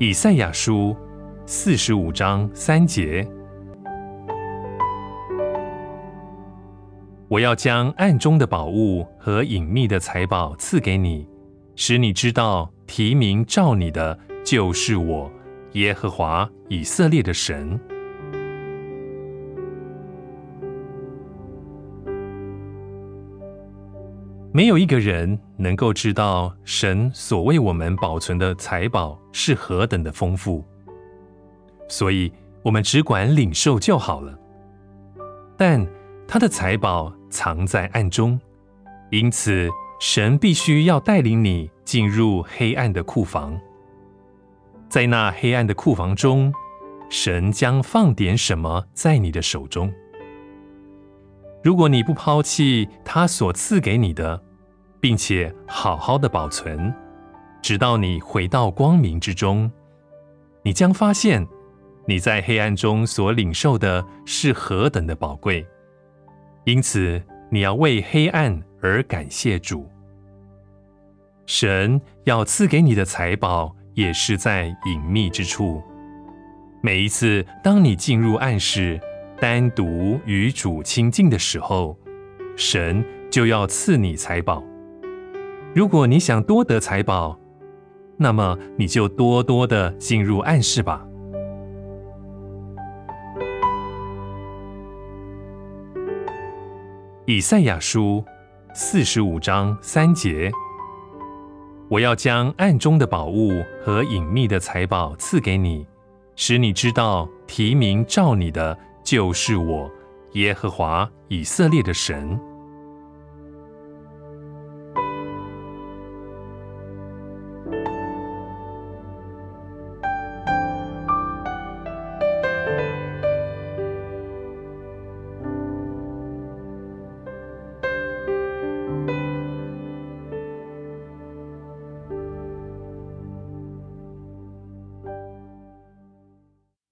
以赛亚书四十五章三节：我要将暗中的宝物和隐秘的财宝赐给你，使你知道提名召你的就是我耶和华以色列的神。没有一个人能够知道神所为我们保存的财宝是何等的丰富，所以我们只管领受就好了。但他的财宝藏在暗中，因此神必须要带领你进入黑暗的库房。在那黑暗的库房中，神将放点什么在你的手中。如果你不抛弃他所赐给你的，并且好好的保存，直到你回到光明之中，你将发现你在黑暗中所领受的是何等的宝贵。因此，你要为黑暗而感谢主。神要赐给你的财宝，也是在隐秘之处。每一次当你进入暗室，单独与主亲近的时候，神就要赐你财宝。如果你想多得财宝，那么你就多多的进入暗室吧。以赛亚书四十五章三节：我要将暗中的宝物和隐秘的财宝赐给你，使你知道提名召你的就是我耶和华以色列的神。